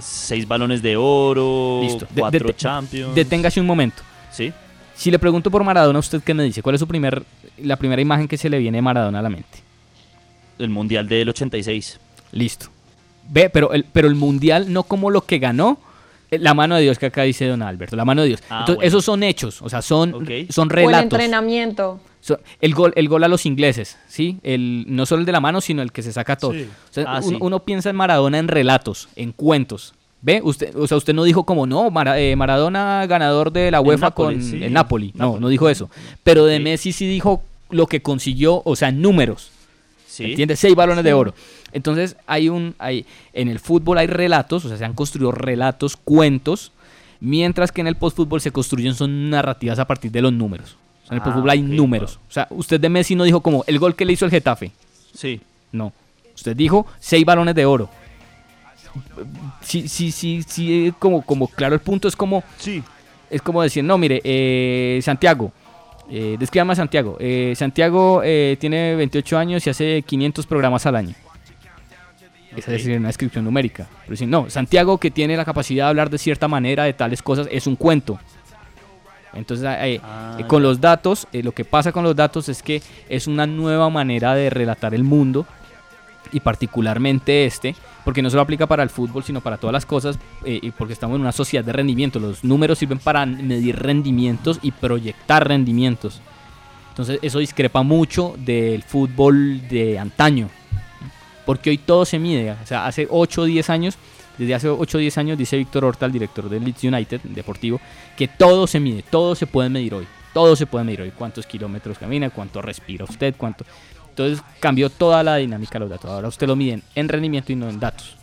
Seis balones de oro, Listo. De- cuatro Champions. Deténgase un momento. Sí. Si le pregunto por Maradona, ¿usted qué me dice? ¿Cuál es su primer, la primera imagen que se le viene de Maradona a la mente? El Mundial del 86. Listo. Ve, pero el, pero el mundial no como lo que ganó, eh, la mano de Dios que acá dice Don Alberto, la mano de Dios. Ah, Entonces, bueno. esos son hechos, o sea, son, son O el relatos. entrenamiento. So- el, gol, el gol a los ingleses, ¿sí? El, no solo el de la mano, sino el que se saca todo. Sí. O sea, Ah, uno, sí. uno piensa en Maradona en relatos, en cuentos. ¿Ve? Usted, o sea, usted no dijo como, no, Mara- eh, Maradona ganador de la El UEFA Napoli, con sí. el Napoli. No, no dijo eso. Pero de Messi sí dijo lo que consiguió, o sea, en números. Sí. ¿Entiendes? Seis balones de oro. Entonces, hay un. Hay, en el fútbol hay relatos, o sea, se han construido relatos, cuentos, mientras que en el postfútbol se construyen son narrativas a partir de los números. O sea, en el Ah, postfútbol hay números. O sea, usted de Messi no dijo como el gol que le hizo el Getafe. Sí. No. Usted dijo seis balones de oro. Sí, sí, sí, sí, como, como claro el punto es como. Sí. Es como decir, no, mire, eh, Santiago. Eh, descríbame a Santiago. Eh, Santiago eh, tiene 28 años y hace 500 programas al año. Esa es decir, una descripción numérica. Pero decir, no, Santiago que tiene la capacidad de hablar de cierta manera de tales cosas es un cuento. Entonces, eh, Ah, eh, con ya. los datos, eh, lo que pasa con los datos es que es una nueva manera de relatar el mundo y particularmente este, porque no solo aplica para el fútbol, sino para todas las cosas, eh, porque estamos en una sociedad de rendimiento. Los números sirven para medir rendimientos y proyectar rendimientos. Entonces eso discrepa mucho del fútbol de antaño, porque hoy todo se mide. O sea, hace 8 o 10 años, desde hace 8 o 10 años, dice Víctor Horta, el director del Leeds United, deportivo, que todo se mide, todo se puede medir hoy. Todo se puede medir hoy. Cuántos kilómetros camina, cuánto respira usted, cuánto... Entonces cambió toda la dinámica de los datos. Ahora usted lo miden en rendimiento y no en datos.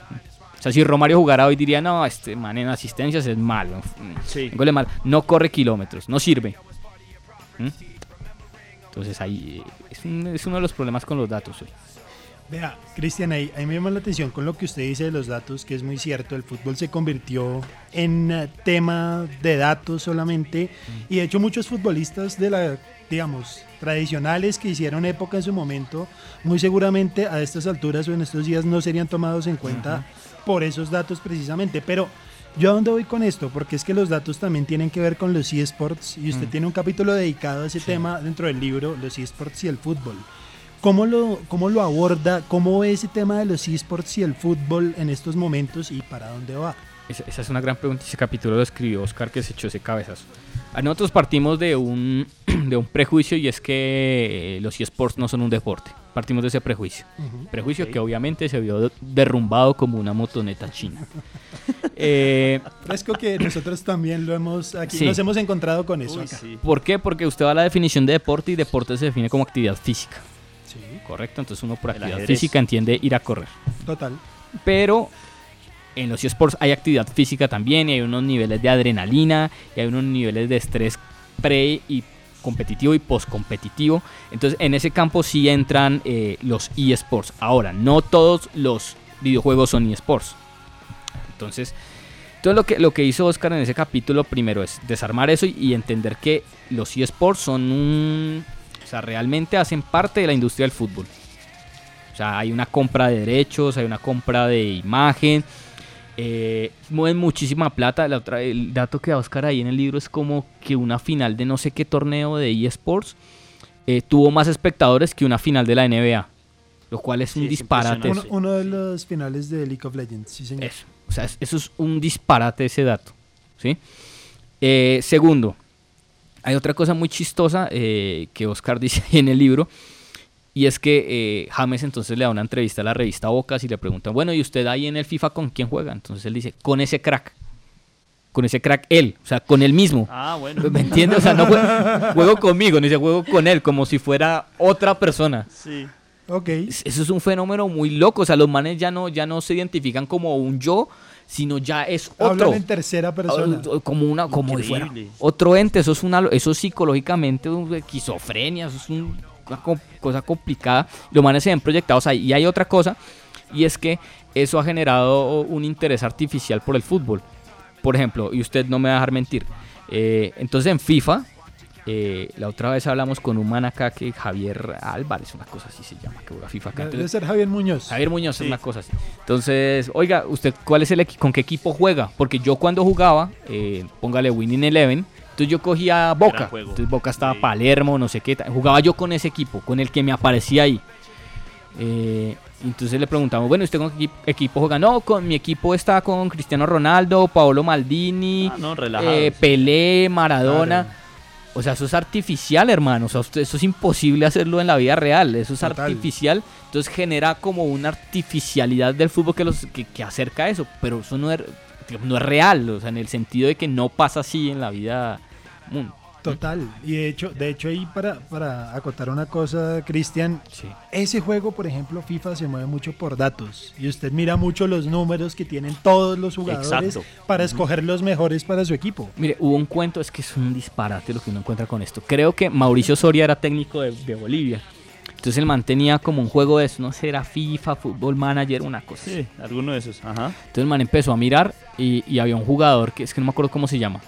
O sea, si Romario jugara hoy diría, no, este man en asistencias es malo. Sí. en goles es malo. No corre kilómetros, no sirve. ¿Mm? Entonces ahí eh, es, un- es uno de los problemas con los datos hoy. Vea, Cristian, ahí, ahí me llama la atención con lo que usted dice de los datos, que es muy cierto, el fútbol se convirtió en eh, tema de datos solamente, y de hecho muchos futbolistas de la, digamos, tradicionales que hicieron época en su momento, muy seguramente a estas alturas o en estos días no serían tomados en cuenta por esos datos precisamente, pero yo a dónde voy con esto, porque es que los datos también tienen que ver con los eSports, y usted Mm. tiene un capítulo dedicado a ese tema dentro del libro, los eSports y el fútbol. ¿Cómo lo, ¿Cómo lo aborda? ¿Cómo ve ese tema de los esports y el fútbol en estos momentos y para dónde va? Esa, esa es una gran pregunta. Ese capítulo lo escribió Oscar que se echó ese cabezazo. A Nosotros partimos de un, de un prejuicio y es que los eSports no son un deporte. Partimos de ese prejuicio. Ujú. Prejuicio que obviamente se vio derrumbado como una motoneta china. Eh, Fresco que nosotros también lo hemos, aquí Sí. nos hemos encontrado con eso acá. ¿Por qué? Porque usted va a la definición de deporte y deporte se define como actividad física. Sí. Correcto, entonces uno por actividad física entiende ir a correr. Total. Pero en los eSports hay actividad física también y hay unos niveles de adrenalina y hay unos niveles de estrés pre y competitivo y post competitivo. Entonces en ese campo sí entran eh, los eSports. Ahora, no todos los videojuegos son eSports. Entonces, todo lo que, lo que hizo Oscar en ese capítulo primero es desarmar eso y, y entender que los eSports son un... O sea, realmente hacen parte de la industria del fútbol. O sea, hay una compra de derechos, hay una compra de imagen. Eh, mueven muchísima plata. La otra, el dato que da Oscar ahí en el libro es como que una final de no sé qué torneo de eSports eh, tuvo más espectadores que una final de la NBA. Lo cual es un disparate. Uno, uno de los finales de League of Legends, sí señor. Eso. O sea, es- eso es un disparate ese dato. ¿sí? Eh, segundo, hay otra cosa muy chistosa eh, que Oscar dice ahí en el libro. Y es que eh, James entonces le da una entrevista a la revista Bocas y le preguntan, bueno, ¿y usted ahí en el FIFA con quién juega? Entonces él dice, con ese crack. Con ese crack él, o sea, con él mismo. Ah, bueno. ¿Me entiendes? O sea, no jue- juego conmigo, ni se juego con él, como si fuera otra persona. Sí. Ok. Es- Eso es un fenómeno muy loco. O sea, los manes ya no, ya no se identifican como un yo, sino ya es Hablan otro. en tercera persona. O- o- Como una, como si fuera otro ente. Eso es una, eso es psicológicamente una esquizofrenia, eso es un- una co- cosa complicada. Los manes se ven proyectados ahí. Y hay otra cosa, y es que eso ha generado un interés artificial por el fútbol. Por ejemplo, y usted no me va a dejar mentir. eh, entonces en FIFA, eh, la otra vez hablamos con un man acá que Javier Álvarez, una cosa así se llama, que juega FIFA acá. Debe Entonces- ser Javier Muñoz. Javier Muñoz es una cosa así. Entonces, oiga, ¿usted cuál es el con qué equipo juega? Porque yo cuando jugaba, eh, póngale Winning Eleven, entonces yo cogía Boca. Entonces Boca estaba Palermo, no sé qué. Jugaba yo con ese equipo, con el que me aparecía ahí. Eh, entonces le preguntamos, bueno, ¿usted con qué equi- equipo juega? No, con mi equipo está con Cristiano Ronaldo, Paolo Maldini, Ah, no, eh, Pelé, Maradona. O sea, eso es artificial, hermano. O sea, usted- eso es imposible hacerlo en la vida real. Eso es Total. artificial. Entonces genera como una artificialidad del fútbol que, los, que, que acerca a eso. Pero eso no es, no es real. O sea, en el sentido de que no pasa así en la vida. Común. Total. Y de hecho, de hecho ahí para, para acotar una cosa, Cristian, ese juego, por ejemplo, FIFA se mueve mucho por datos. Y usted mira mucho los números que tienen todos los jugadores Exacto. para escoger los mejores para su equipo. Mire, hubo un cuento, es que es un disparate lo que uno encuentra con esto. Creo que Mauricio Soria era técnico de, de Bolivia. Entonces el man tenía como un juego de eso, no sé, era FIFA, Fútbol Manager, una cosa. Sí, alguno de esos. Ajá. Entonces el man empezó a mirar y, y había un jugador que es que no me acuerdo cómo se llama.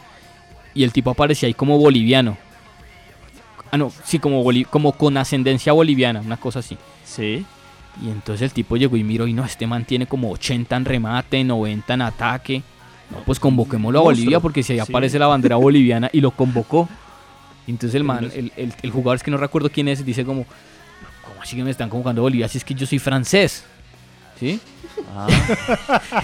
Y el tipo aparecía ahí como boliviano. Ah, no, sí, como, boli- como con ascendencia boliviana, una cosa así. Sí. Y entonces el tipo llegó y miró y no, este man tiene como 80 en remate, 90 en ataque. No, pues convoquémoslo a. Bolivia porque si ahí Sí. aparece la bandera boliviana y lo convocó. Y entonces el man, el, el- el jugador es que no recuerdo quién es, dice como, ¿cómo así que me están convocando a Bolivia? Si es que yo soy francés. ¿Sí? Ah.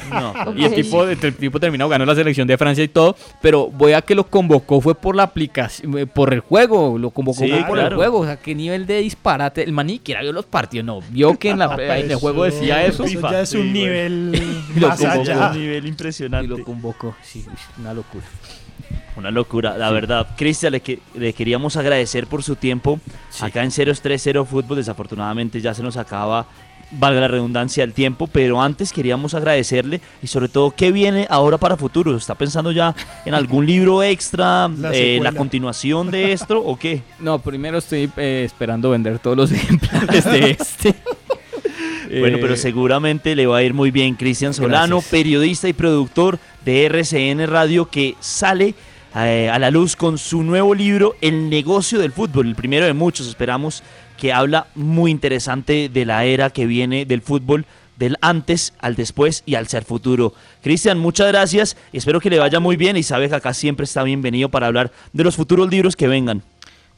No. Y el tipo, el tipo terminó, ganó la selección de Francia y todo, pero voy a que lo convocó fue por la aplicación, eh, por el juego, lo convocó Sí, fue por el juego, o sea, qué nivel de disparate, el man ni siquiera vio los partidos, no, vio que en, la, en el juego decía eso. Eso ya es un Sí, nivel Y lo más convocó. allá. Un nivel impresionante. Y lo convocó, sí, una locura. Una locura, la verdad. Cristian, le, que- le queríamos agradecer por su tiempo acá en 030 Fútbol. Desafortunadamente ya se nos acaba, valga la redundancia, el tiempo. Pero antes queríamos agradecerle y sobre todo, ¿qué viene ahora para futuro? ¿Está pensando ya en algún libro extra, La eh, la continuación de esto o qué? No, primero estoy eh, esperando vender todos los ejemplares de este. Bueno, Eh, pero seguramente le va a ir muy bien. Cristian Solano, Gracias. periodista y productor de RCN Radio, que sale eh, a la luz con su nuevo libro, El negocio del fútbol, el primero de muchos, esperamos, que habla muy interesante de la era que viene del fútbol, del antes al después y al ser futuro. Cristian, muchas gracias y espero que le vaya muy bien y sabe que acá siempre está bienvenido para hablar de los futuros libros que vengan.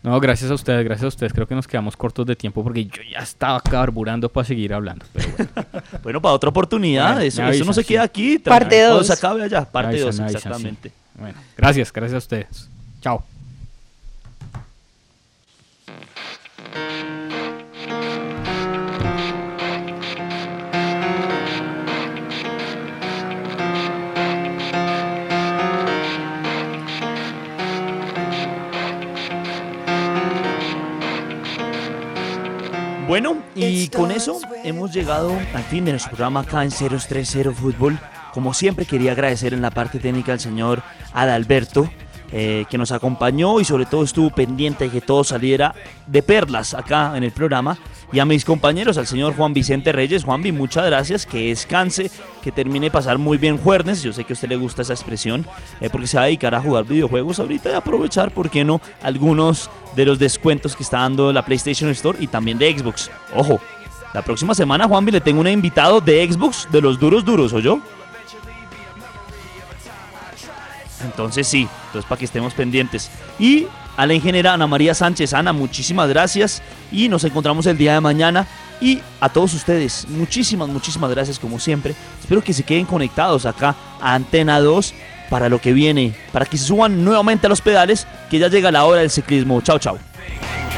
No, gracias a ustedes, gracias a ustedes. Creo que nos quedamos cortos de tiempo porque yo ya estaba carburando para seguir hablando. Pero bueno. Bueno, para otra oportunidad, Bueno, eso, no se sí. queda aquí. Parte cuando dos. se acabe allá, parte Me 2, avisan, me avisan, sí. exactamente. Bueno, gracias, gracias a ustedes. Chao. Bueno, y con eso hemos llegado al fin de nuestro programa acá en 030 Fútbol. Como siempre quería agradecer en la parte técnica al señor Adalberto, eh, que nos acompañó y sobre todo estuvo pendiente de que todo saliera de perlas acá en el programa. Y a mis compañeros, al señor Juan Vicente Reyes. Juanvi, muchas gracias, que descanse, que termine pasar muy bien jueves. Yo sé que a usted le gusta esa expresión, eh, porque se va a dedicar a jugar videojuegos ahorita y aprovechar, ¿por qué no?, algunos de los descuentos que está dando la PlayStation Store y también de Xbox. Ojo, la próxima semana, Juanvi, le tengo un invitado de Xbox, de los duros duros, ¿o yo? Entonces sí, entonces para que estemos pendientes. Y a la ingeniera Ana María Sánchez, Ana, muchísimas gracias y nos encontramos el día de mañana. Y a todos ustedes, muchísimas, muchísimas gracias como siempre. Espero que se queden conectados acá a Antena 2 para lo que viene, para que se suban nuevamente a los pedales, que ya llega la hora del ciclismo. Chao, chao.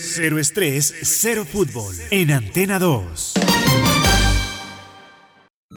Cero estrés, cero fútbol. En Antena 2.